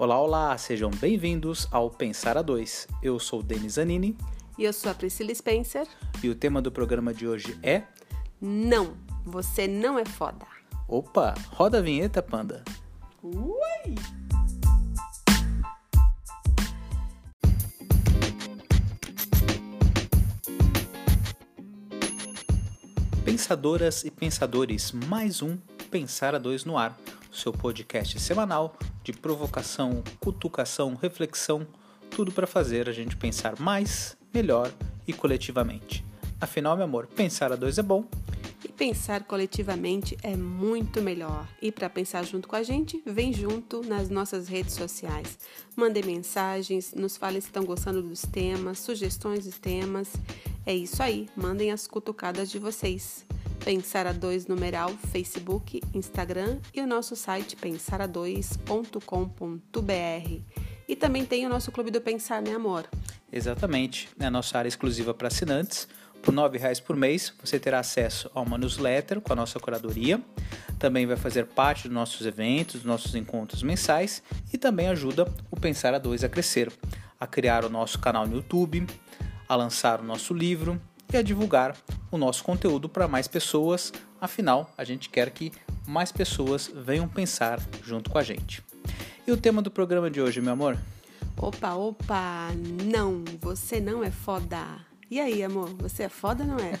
Olá, olá, sejam bem-vindos ao Pensar a Dois. Eu sou Denis Zanini. E eu sou a Priscila Spencer. E o tema do programa de hoje é. Não, você não é foda. Opa, roda a vinheta, panda. Ui! Pensadoras e pensadores, mais um Pensar a Dois no ar, seu podcast semanal de provocação, cutucação, reflexão, tudo para fazer a gente pensar mais, melhor e coletivamente. Afinal, meu amor, pensar a dois é bom. E pensar coletivamente é muito melhor. E para pensar junto com a gente, vem junto nas nossas redes sociais. Mandem mensagens, nos falem se estão gostando dos temas, sugestões de temas. É isso aí, mandem as cutucadas de vocês. Pensar a 2 numeral Facebook, Instagram e o nosso site pensara2.com.br. E também tem o nosso clube do Pensar, né, amor? Exatamente, é a nossa área exclusiva para assinantes. Por R$ reais por mês, você terá acesso a uma newsletter com a nossa curadoria. Também vai fazer parte dos nossos eventos, dos nossos encontros mensais e também ajuda o Pensar a 2 a crescer, a criar o nosso canal no YouTube, a lançar o nosso livro e a divulgar o nosso conteúdo para mais pessoas. Afinal, a gente quer que mais pessoas venham pensar junto com a gente. E o tema do programa de hoje, meu amor? Opa, opa, não, você não é foda. E aí, amor, você é foda ou não é?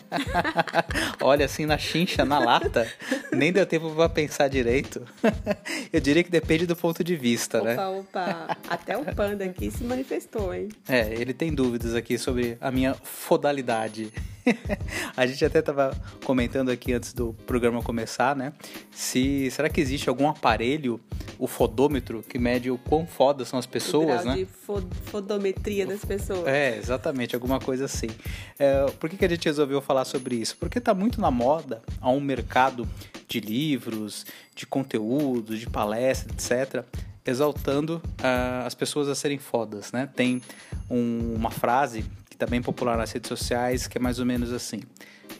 Olha, assim, na chincha, na lata, nem deu tempo pra pensar direito. Eu diria que depende do ponto de vista, opa, né? Opa, opa, até o panda aqui se manifestou, hein? É, ele tem dúvidas aqui sobre a minha fodalidade. a gente até estava comentando aqui antes do programa começar, né? Se será que existe algum aparelho, o fodômetro, que mede o quão foda são as pessoas, o grau né? De fodometria das pessoas. É, exatamente, alguma coisa assim. É, por que, que a gente resolveu falar sobre isso? Porque está muito na moda, há um mercado de livros, de conteúdo, de palestra, etc exaltando uh, as pessoas a serem fodas, né? Tem um, uma frase tá bem popular nas redes sociais, que é mais ou menos assim.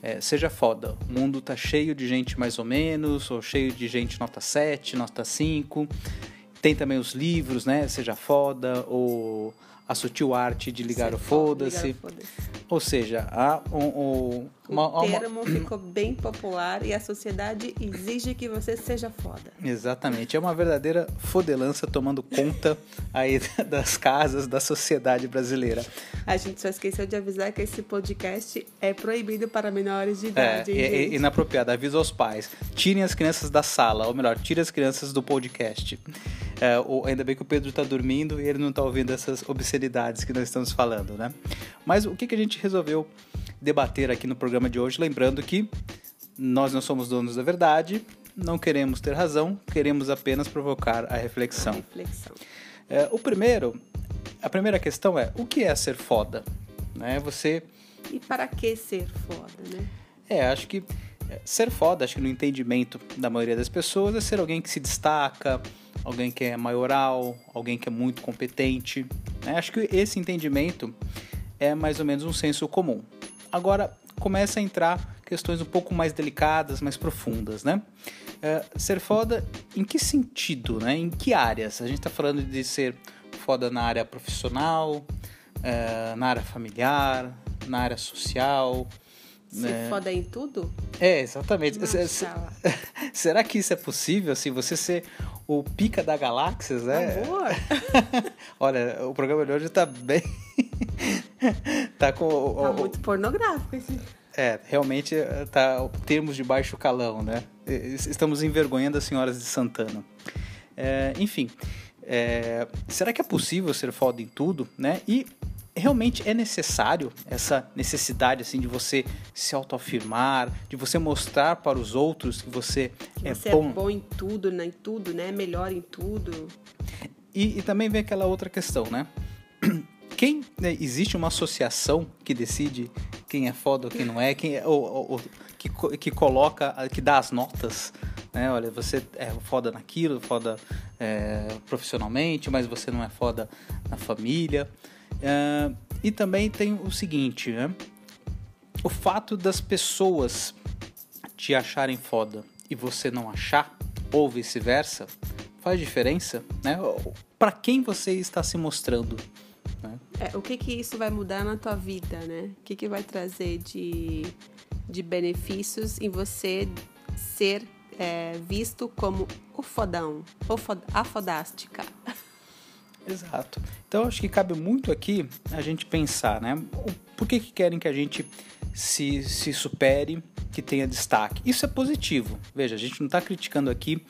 É, seja foda, o mundo tá cheio de gente mais ou menos, ou cheio de gente nota 7, nota 5. Tem também os livros, né? Seja foda, ou a sutil arte de ligar Ser o foda-se. Foda ou seja, há um, um, uma, o termo uma... ficou bem popular e a sociedade exige que você seja foda. Exatamente, é uma verdadeira fodelança tomando conta aí das casas da sociedade brasileira. A gente só esqueceu de avisar que esse podcast é proibido para menores de idade. É, é inapropriado, aviso aos pais. Tirem as crianças da sala, ou melhor, tirem as crianças do podcast. É, ou, ainda bem que o Pedro está dormindo e ele não está ouvindo essas obscenidades que nós estamos falando, né? Mas o que, que a gente resolveu debater aqui no programa de hoje, lembrando que nós não somos donos da verdade, não queremos ter razão, queremos apenas provocar a reflexão. A reflexão. É, o primeiro, a primeira questão é o que é ser foda, né? Você e para que ser foda, né? É, acho que ser foda, acho que no entendimento da maioria das pessoas é ser alguém que se destaca, alguém que é maioral, alguém que é muito competente. Né? Acho que esse entendimento é mais ou menos um senso comum. Agora começa a entrar questões um pouco mais delicadas, mais profundas, né? É, ser foda em que sentido, né? Em que áreas? A gente está falando de ser foda na área profissional, é, na área familiar, na área social. Ser né? foda em tudo? É, exatamente. Será que isso é possível, assim, você ser o pica da galáxias, né? Amor! Olha, o programa de hoje tá bem... tá com... Tá muito pornográfico esse... É, realmente tá termos de baixo calão, né? Estamos envergonhando as senhoras de Santana. É, enfim, é, será que é possível ser foda em tudo, né? E realmente é necessário essa necessidade assim de você se autoafirmar, de você mostrar para os outros que você, que é você bom. é bom em tudo, né? Em tudo, né? Melhor em tudo. E, e também vem aquela outra questão, né? Quem né, existe uma associação que decide quem é foda ou quem não é, quem é, ou, ou, ou que, que coloca, que dá as notas, né? Olha, você é foda naquilo, foda é, profissionalmente, mas você não é foda na família. Uh, e também tem o seguinte, né? O fato das pessoas te acharem foda e você não achar, ou vice-versa, faz diferença, né? para quem você está se mostrando. Né? É, o que que isso vai mudar na tua vida, né? O que que vai trazer de, de benefícios em você ser é, visto como o fodão, o fod a fodástica. Exato. Então acho que cabe muito aqui a gente pensar, né? Por que, que querem que a gente se, se supere, que tenha destaque? Isso é positivo. Veja, a gente não está criticando aqui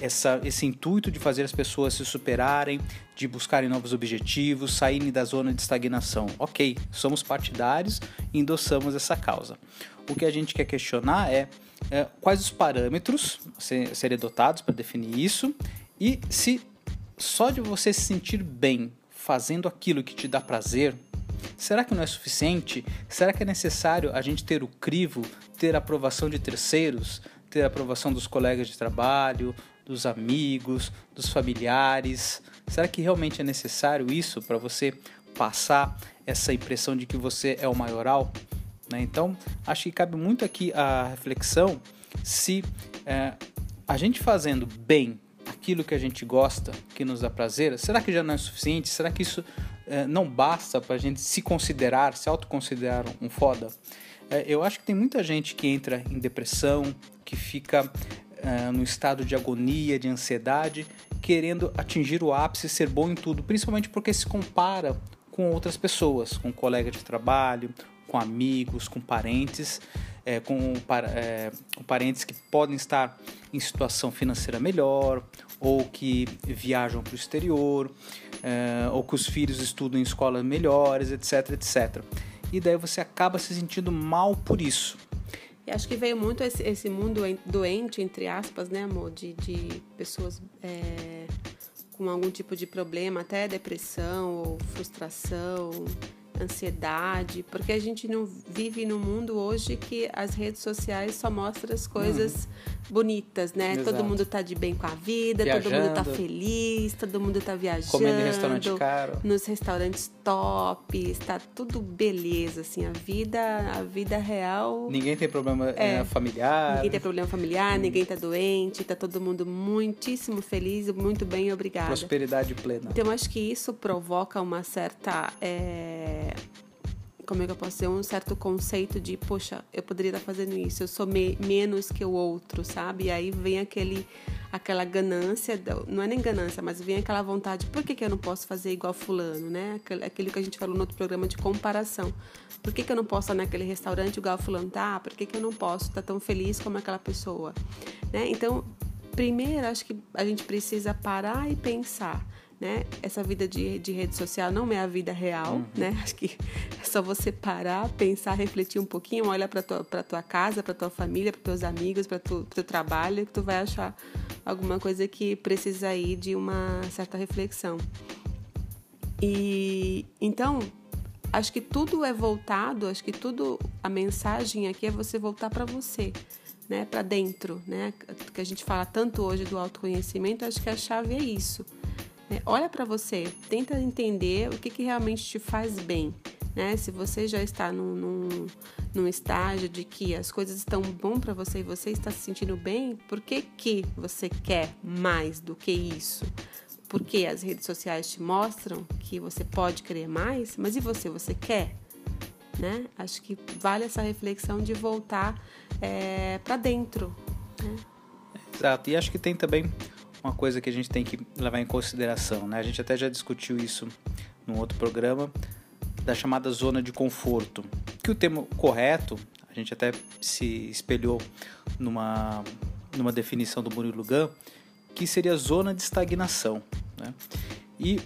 essa, esse intuito de fazer as pessoas se superarem, de buscarem novos objetivos, saírem da zona de estagnação. Ok, somos partidários e endossamos essa causa. O que a gente quer questionar é, é quais os parâmetros serem adotados para definir isso e se só de você se sentir bem fazendo aquilo que te dá prazer, será que não é suficiente? Será que é necessário a gente ter o crivo, ter a aprovação de terceiros, ter a aprovação dos colegas de trabalho, dos amigos, dos familiares? Será que realmente é necessário isso para você passar essa impressão de que você é o maioral? Né? Então, acho que cabe muito aqui a reflexão se é, a gente fazendo bem aquilo que a gente gosta, que nos dá prazer, será que já não é suficiente? Será que isso é, não basta para a gente se considerar, se autoconsiderar um foda? É, eu acho que tem muita gente que entra em depressão, que fica é, no estado de agonia, de ansiedade, querendo atingir o ápice, ser bom em tudo, principalmente porque se compara com outras pessoas, com colega de trabalho, com amigos, com parentes, é, com, é, com parentes que podem estar em situação financeira melhor, ou que viajam para o exterior, é, ou que os filhos estudam em escolas melhores, etc, etc. E daí você acaba se sentindo mal por isso. E acho que veio muito esse, esse mundo doente, entre aspas, né, amor, de, de pessoas é, com algum tipo de problema, até depressão ou frustração, ansiedade, porque a gente não vive num mundo hoje que as redes sociais só mostram as coisas uhum. bonitas, né? Exato. Todo mundo tá de bem com a vida, viajando, todo mundo tá feliz, todo mundo tá viajando. Comendo em restaurante caro. Nos restaurantes top, está tudo beleza, assim, a vida, a vida real. Ninguém tem problema é, é familiar. Ninguém tem problema familiar, hum. ninguém tá doente, tá todo mundo muitíssimo feliz, muito bem, obrigada. Prosperidade plena. Então, acho que isso provoca uma certa. É como é que eu posso dizer, um certo conceito de, poxa, eu poderia estar fazendo isso, eu sou me menos que o outro, sabe? E aí vem aquele, aquela ganância, não é nem ganância, mas vem aquela vontade, por que, que eu não posso fazer igual fulano, né? Aquilo que a gente falou no outro programa de comparação. Por que, que eu não posso estar naquele restaurante igual fulano tá? Por que, que eu não posso estar tão feliz como aquela pessoa? Né? Então, primeiro, acho que a gente precisa parar e pensar né? Essa vida de, de rede social não é a vida real, uhum. né? Acho que é só você parar, pensar, refletir um pouquinho, olha para tua para tua casa, para tua família, para teus amigos, para tu teu trabalho, que tu vai achar alguma coisa que precisa aí de uma certa reflexão. E então, acho que tudo é voltado, acho que tudo a mensagem aqui é você voltar para você. Né, para dentro, né? Que a gente fala tanto hoje do autoconhecimento, acho que a chave é isso é, olha para você, tenta entender o que, que realmente te faz bem. Né? Se você já está num, num, num estágio de que as coisas estão bom para você e você está se sentindo bem, por que, que você quer mais do que isso? Porque as redes sociais te mostram que você pode querer mais, mas e você? Você quer? Né? Acho que vale essa reflexão de voltar é, para dentro. Né? Exato, e acho que tem também uma coisa que a gente tem que levar em consideração, né? A gente até já discutiu isso num outro programa da chamada zona de conforto, que o termo correto, a gente até se espelhou numa numa definição do Murilo Gun, que seria zona de estagnação, né? E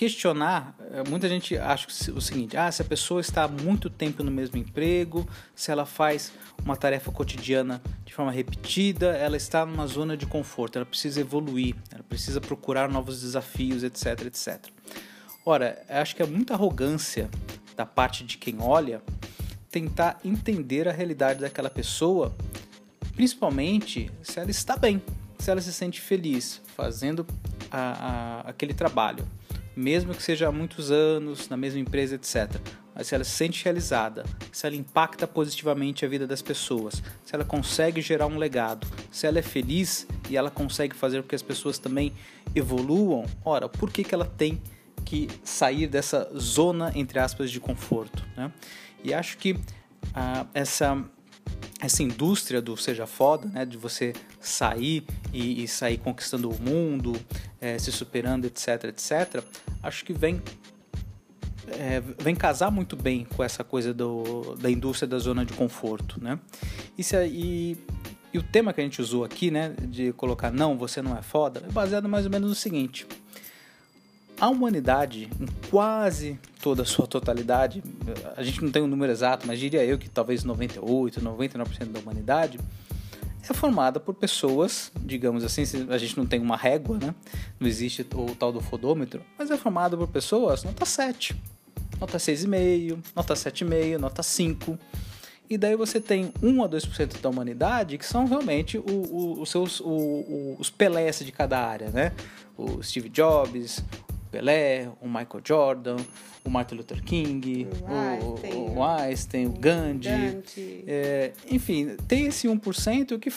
questionar, eh, muita gente acha o seguinte: ah, se a pessoa está há muito tempo no mesmo emprego, se ela faz uma tarefa cotidiana de forma repetida, ela está numa zona de conforto, ela precisa evoluir, ela precisa procurar novos desafios, etc, etc. Ora, acho que é muita arrogância da parte de quem olha tentar entender a realidade daquela pessoa, principalmente se ela está bem, se ela se sente feliz fazendo a, a, aquele trabalho mesmo que seja há muitos anos, na mesma empresa, etc. Mas se ela se sente realizada, se ela impacta positivamente a vida das pessoas, se ela consegue gerar um legado, se ela é feliz e ela consegue fazer com que as pessoas também evoluam, ora, por que, que ela tem que sair dessa zona, entre aspas, de conforto? Né? E acho que ah, essa, essa indústria do seja foda, né, de você sair e, e sair conquistando o mundo, é, se superando, etc, etc, acho que vem é, vem casar muito bem com essa coisa do, da indústria da zona de conforto, né? E, e, e o tema que a gente usou aqui, né, de colocar não, você não é foda, é baseado mais ou menos no seguinte: a humanidade, em quase toda a sua totalidade, a gente não tem um número exato, mas diria eu que talvez 98, 99% da humanidade é formada por pessoas, digamos assim, a gente não tem uma régua, né? Não existe o tal do fodômetro, mas é formada por pessoas nota 7, nota 6,5, nota 7,5, nota 5. E daí você tem 1 a 2% da humanidade que são realmente o, o, os seus o, os Pelés de cada área, né? O Steve Jobs, Pelé, o Michael Jordan, o Martin Luther King, o Einstein, o, o, Einstein, o Gandhi. Gandhi. É, enfim, tem esse 1% que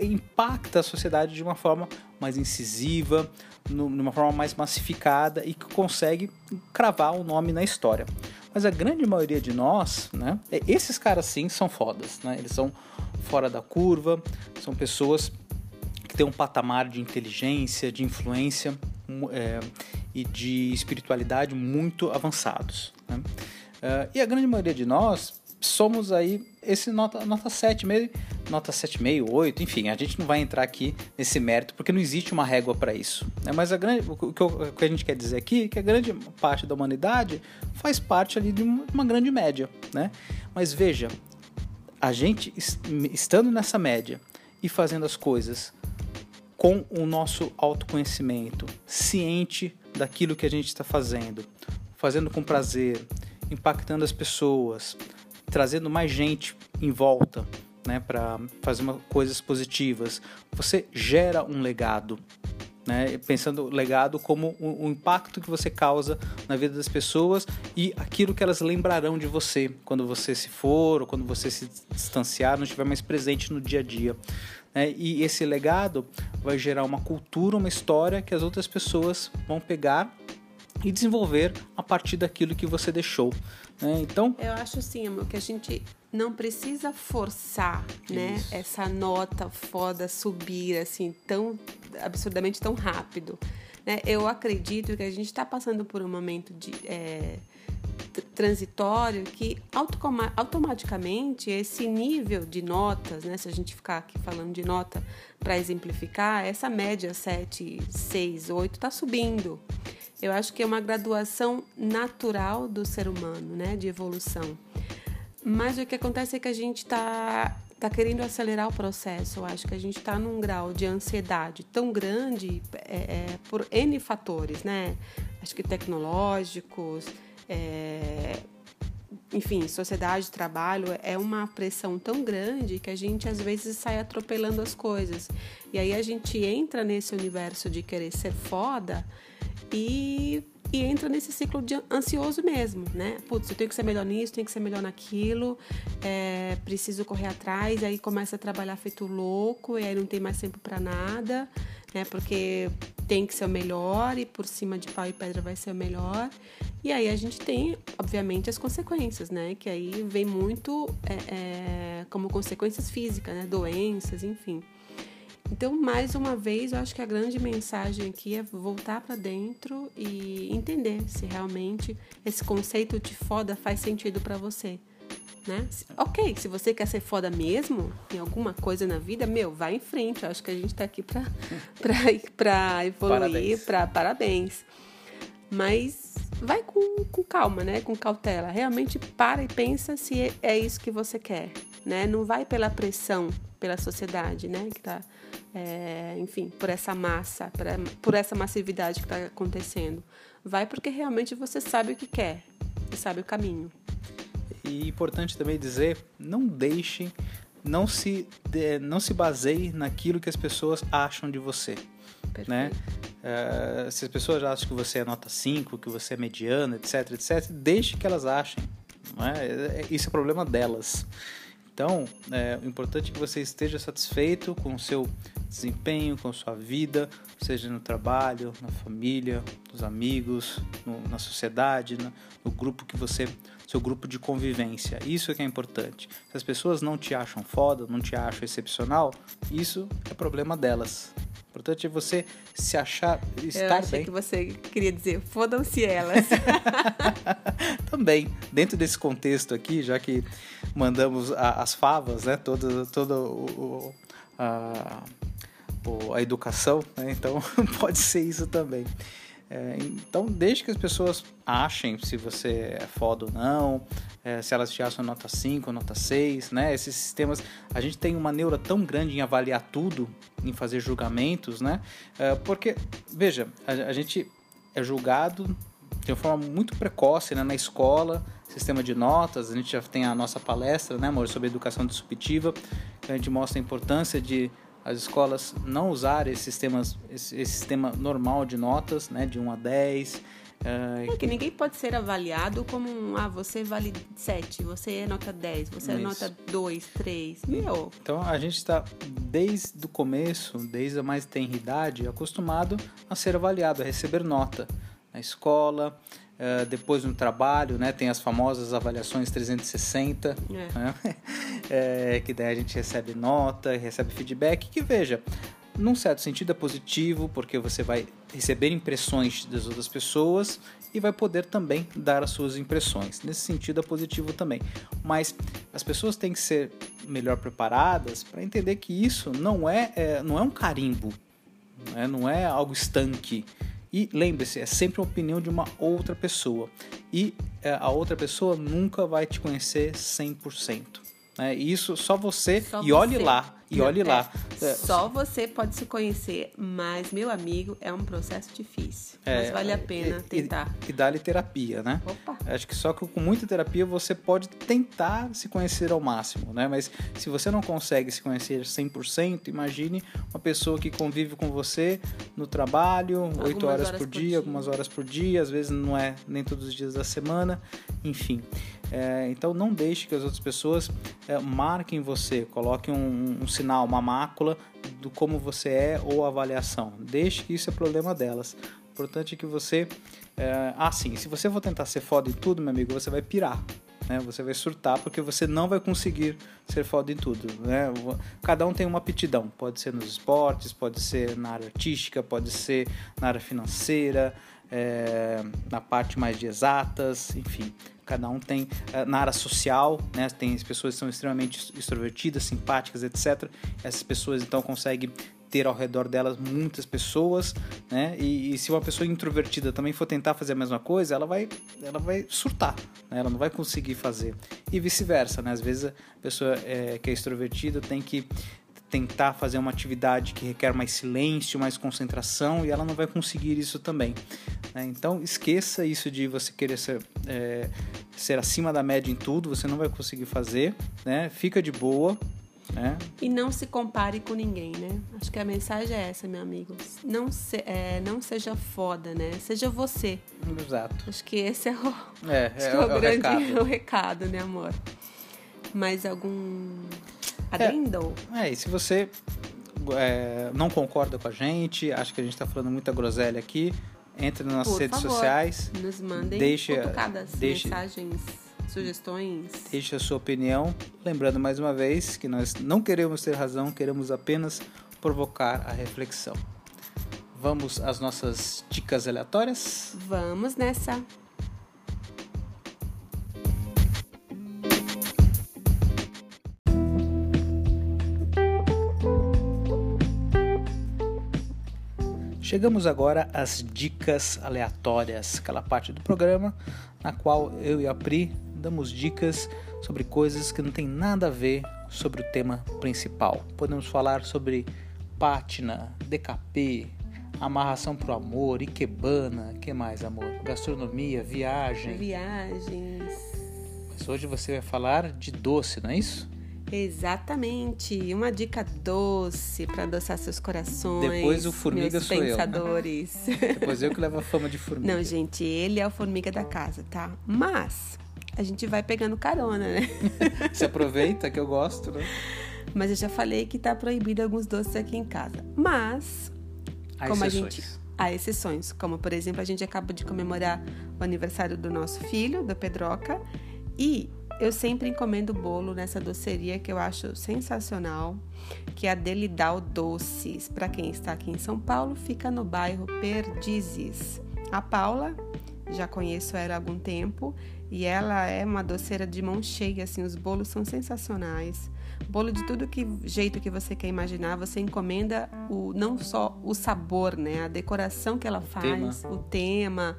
impacta a sociedade de uma forma mais incisiva, numa forma mais massificada e que consegue cravar o um nome na história. Mas a grande maioria de nós, né, é, esses caras sim são fodas, né? Eles são fora da curva, são pessoas que têm um patamar de inteligência, de influência é, e de espiritualidade muito avançados. Né? Uh, e a grande maioria de nós somos aí esse nota, nota 7, meio, nota 7,5, 8, enfim, a gente não vai entrar aqui nesse mérito porque não existe uma régua para isso. Né? Mas a grande, o, que, o que a gente quer dizer aqui é que a grande parte da humanidade faz parte ali de uma, uma grande média. Né? Mas veja, a gente estando nessa média e fazendo as coisas com o nosso autoconhecimento, ciente daquilo que a gente está fazendo, fazendo com prazer, impactando as pessoas, trazendo mais gente em volta, né, para fazer uma, coisas positivas. Você gera um legado, né, pensando legado como o, o, impacto que você causa na vida das pessoas e aquilo que elas lembrarão de você quando você se for ou quando você se distanciar, não estiver mais presente no dia a dia. Né? E esse legado vai gerar uma cultura, uma história que as outras pessoas vão pegar e desenvolver a partir daquilo que você deixou. Né? Então, eu acho assim, amor, que a gente não precisa forçar, né, essa nota foda subir assim tão absurdamente tão rápido. Né? Eu acredito que a gente está passando por um momento de é, transitório que automaticamente esse nível de notas, né, se a gente ficar aqui falando de nota para exemplificar, essa média 7, 6, 8 está subindo. Eu acho que é uma graduação natural do ser humano, né, de evolução. Mas o que acontece é que a gente está tá querendo acelerar o processo. Eu acho que a gente está num grau de ansiedade tão grande é, é, por N fatores, né? Acho que tecnológicos, é, enfim, sociedade, trabalho, é uma pressão tão grande que a gente às vezes sai atropelando as coisas. E aí a gente entra nesse universo de querer ser foda e, e entra nesse ciclo de ansioso mesmo, né? Putz, eu tenho que ser melhor nisso, tenho que ser melhor naquilo, é, preciso correr atrás, aí começa a trabalhar feito louco, e aí não tem mais tempo para nada, né? Porque tem que ser o melhor e por cima de pau e pedra vai ser o melhor. E aí a gente tem, obviamente, as consequências, né? Que aí vem muito é, é, como consequências físicas, né? Doenças, enfim. Então, mais uma vez, eu acho que a grande mensagem aqui é voltar para dentro e entender se realmente esse conceito de foda faz sentido para você. Né? Ok, se você quer ser foda mesmo em alguma coisa na vida, meu, vai em frente. Eu acho que a gente tá aqui pra, pra, pra evoluir. Pra, parabéns. Mas vai com, com calma, né? Com cautela. Realmente para e pensa se é isso que você quer, né? Não vai pela pressão, pela sociedade, né? Que tá é, enfim, por essa massa, por, por essa massividade que está acontecendo. Vai porque realmente você sabe o que quer e sabe o caminho. E importante também dizer, não deixe, não se, não se baseie naquilo que as pessoas acham de você. Né? Uh, se as pessoas acham que você é nota 5, que você é mediana, etc, etc, deixe que elas achem. Não é? é isso é problema delas. Então, é, o importante é que você esteja satisfeito com o seu desempenho, com a sua vida, seja no trabalho, na família, nos amigos, no, na sociedade, no, no grupo que você, seu grupo de convivência. Isso é que é importante. Se as pessoas não te acham foda, não te acham excepcional, isso é problema delas. O importante é você se achar, estar Eu achei bem. que você queria dizer, fodam-se elas. Também, dentro desse contexto aqui, já que mandamos a- as favas, né, todo, todo o, a, a educação, né, então pode ser isso também. É, então, desde que as pessoas achem se você é foda ou não, é, se elas te acham nota 5, nota 6, né? Esses sistemas, a gente tem uma neura tão grande em avaliar tudo, em fazer julgamentos, né? É, porque, veja, a, a gente é julgado de uma forma muito precoce né, na escola, sistema de notas, a gente já tem a nossa palestra, né, amor, sobre educação disruptiva, que a gente mostra a importância de as escolas não usarem esse, sistemas, esse, esse sistema normal de notas, né, de 1 a 10. eh, É que ninguém pode ser avaliado como um, ah, você vale 7, você é nota 10, você é Isso. nota 2, 3. Meu, Então a gente está desde o começo, desde a mais tenra idade, acostumado a ser avaliado, a receber nota na escola, eh, depois no trabalho, né? Tem as famosas avaliações 360, É. né? Eh, que daí a gente recebe nota, recebe feedback, que veja, num certo sentido é positivo, porque você vai receber impressões das outras pessoas e vai poder também dar as suas impressões. Nesse sentido é positivo também. Mas as pessoas têm que ser melhor preparadas para entender que isso não é, é, não é um carimbo, né? não é algo estanque. E lembre-se, é sempre a opinião de uma outra pessoa. E é, a outra pessoa nunca vai te conhecer 100%. Né? E isso só você. Só e olhe você. lá. E olhe é, lá. É, Só você pode se conhecer, mas, meu amigo, é um processo difícil. mas vale a pena É, e- tentar. E, e dá-lhe terapia, né? Opa! Acho que só que com muita terapia você pode tentar se conhecer ao máximo, né? Mas se você não consegue se conhecer 100%, imagine uma pessoa que convive com você no trabalho, Algumas 8 horas, horas por, por dia, dia. algumas horas por dia, às vezes não é nem todos os dias da semana, enfim. É, então não deixe que as outras pessoas é, marquem você, coloquem um, um sinal, uma mácula do como você é ou avaliação. Deixe que isso é problema delas. O importante é que você. É, ah, sim, se você for tentar ser foda em tudo, meu amigo, você vai pirar. Né? Você vai surtar porque você não vai conseguir ser foda em tudo. Né? Cada um tem uma aptidão. Pode ser nos esportes, pode ser na área artística, pode ser na área financeira, é, na parte mais de exatas, enfim. Cada um tem é, na área social, né? Tem as pessoas que são extremamente extrovertidas, simpáticas, etc. Essas pessoas então conseguem ter ao redor delas muitas pessoas, né? E, e, se uma pessoa introvertida também for tentar fazer a mesma coisa, ela vai, ela vai surtar, né? Ela não vai conseguir fazer. E vice-versa, né? Às vezes a pessoa é, que é extrovertida tem que tentar fazer uma atividade que requer mais silêncio, mais concentração, e ela não vai conseguir isso também. Né? Então esqueça isso de você querer ser, é, ser acima da média em tudo, você não vai conseguir fazer, né? Fica de boa, né? E não se compare com ninguém, né? Acho que a mensagem é essa, meu amigo. Não, se, é, não seja foda, né? Seja você. Exato. Acho que esse é o, É, é, o é o grande recado. o recado, né, amor? Mais algum adendo? É, e se você é, não concorda com a gente, acha que a gente está falando muita groselha aqui, entre nas nossas Por redes favor, sociais, Nos mandem deixe- cutucadas, deixe- mensagens, sugestões. deixe a sua opinião. Lembrando mais uma vez que nós não queremos ter razão, queremos apenas provocar a reflexão. Vamos às nossas dicas aleatórias? Vamos nessa. Chegamos agora às dicas aleatórias, aquela parte do programa na qual eu e a Pri damos dicas sobre coisas que não tem nada a ver sobre o tema principal. Podemos falar sobre pátina, DKP, amarração pro amor, ikebana, que mais amor? Gastronomia, viagem. Viagens. Mas hoje você vai falar de doce, não é isso? Exatamente. Uma dica doce para adoçar seus corações. Depois o formiga meus sou eu, né? pensadores. Depois eu que levo a fama de formiga. Não, gente, ele é o formiga da casa, tá? Mas a gente vai pegando carona, né? Se aproveita que eu gosto, né? Mas eu já falei que tá proibido alguns doces aqui em casa. Mas, Há como exceções. a gente. Há exceções. Como, por exemplo, a gente acaba de comemorar o aniversário do nosso filho, do Pedroca. E eu sempre encomendo bolo nessa doceria que eu acho sensacional, que é a Delidal Doces. Para quem está aqui em São Paulo, fica no bairro Perdizes. A Paula, já conheço ela há algum tempo, e ela é uma doceira de mão cheia, assim, os bolos são sensacionais. Bolo de tudo que jeito que você quer imaginar, você encomenda o não só o sabor, né, a decoração que ela faz, tema. o tema.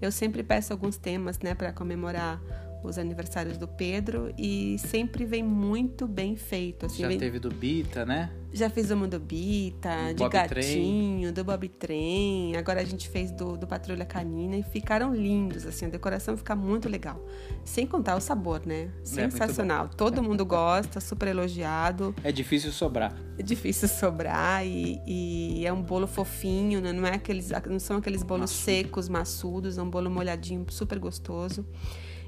Eu sempre peço alguns temas, né, para comemorar os aniversários do Pedro e sempre vem muito bem feito. Assim, Já vem- teve do Bita, né? já fiz uma do Bita, Do de Bob gatinho, do Bob Trem. Agora a gente fez do, do Patrulha Canina e ficaram lindos, assim, a decoração fica muito legal. Sem contar o sabor, né? É, Sensacional. Todo mundo gosta, super elogiado. É difícil sobrar. É difícil sobrar e, e é um bolo fofinho, né? Não, é aqueles, não são aqueles bolos Maçudo. secos, maçudos, é um bolo molhadinho, super gostoso.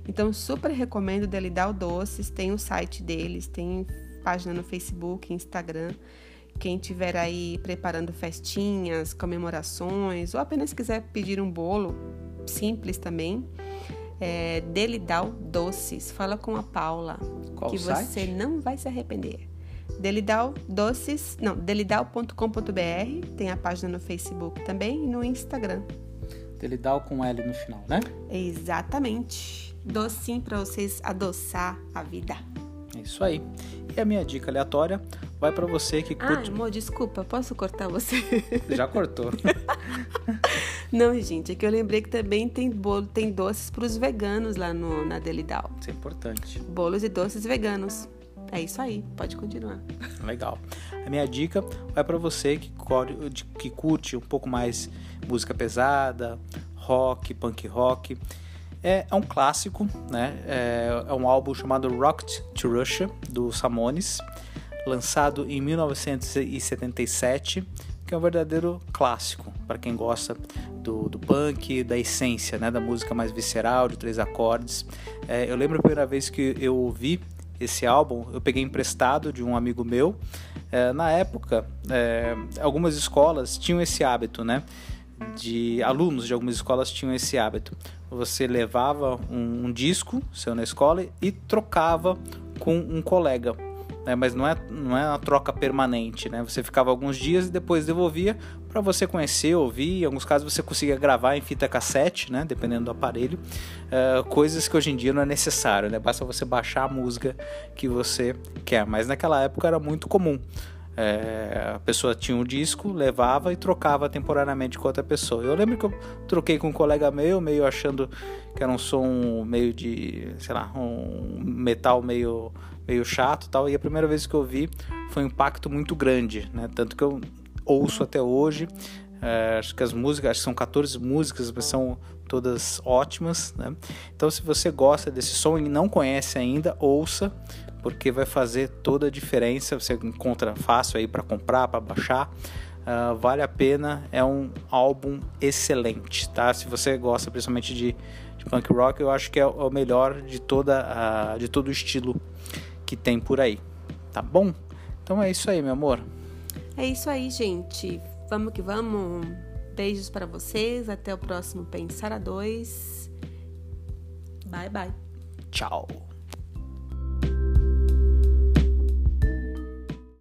Então, super recomendo Delidal Doces, tem o site deles, tem página no Facebook, Instagram. Quem tiver aí preparando festinhas, comemorações, ou apenas quiser pedir um bolo simples também, é Delidal Doces. Fala com a Paula, Qual que site? você não vai se arrepender. Delidal Doces, não, delidal.com.br, tem a página no Facebook também e no Instagram. Delidal com L no final, né? Exatamente. Docinho para vocês adoçar a vida. É isso aí. E a minha dica aleatória vai pra você que Ah, curte. amor, desculpa, posso cortar você? Já cortou. Não, gente, é que eu lembrei que também tem bolo, tem doces para os veganos lá no, na Delidal. Isso é importante. Bolos e doces veganos. É isso aí, pode continuar. Legal. A minha dica vai pra você que, de- que curte um pouco mais música pesada, rock, punk rock. É, é um clássico, né? É, é um álbum chamado Rocked to Russia, do Samones, lançado em 1977, que é um verdadeiro clássico para quem gosta do, do punk, da essência, né? Da música mais visceral, de três acordes. É, eu lembro a primeira vez que eu ouvi esse álbum, eu peguei emprestado de um amigo meu. É, na época, é, algumas escolas tinham esse hábito, né? De alunos de algumas escolas tinham esse hábito. Você levava um, um disco seu na escola e trocava com um colega. né? Mas não é, não é uma troca permanente, né? Você ficava alguns dias e depois devolvia para você conhecer, ouvir. Em alguns casos você conseguia gravar em fita cassete, né? Dependendo do aparelho. É, coisas que hoje em dia não é necessário, né? Basta você baixar a música que você quer. Mas naquela época era muito comum. É, a pessoa tinha um disco, levava e trocava temporariamente com outra pessoa. Eu lembro que eu troquei com um colega meu, meio achando que era um som meio de, sei lá, um metal meio, meio chato tal. E a primeira vez que eu vi foi um impacto muito grande, né? Tanto que eu ouço até hoje. É, acho que as músicas, acho que são 14 músicas, mas são todas ótimas, né? Então, se você gosta desse som e não conhece ainda, ouça, porque vai fazer toda a diferença. Você encontra fácil aí para comprar, para baixar. Uh, vale a pena, é um álbum excelente, tá? Se você gosta principalmente de, de punk rock, eu acho que é o melhor de toda a, de todo o estilo que tem por aí, tá bom? Então é isso aí, meu amor. É isso aí, gente. Vamos que vamos. Beijos para vocês. Até o próximo Pensar a Dois. Bye, bye. Tchau.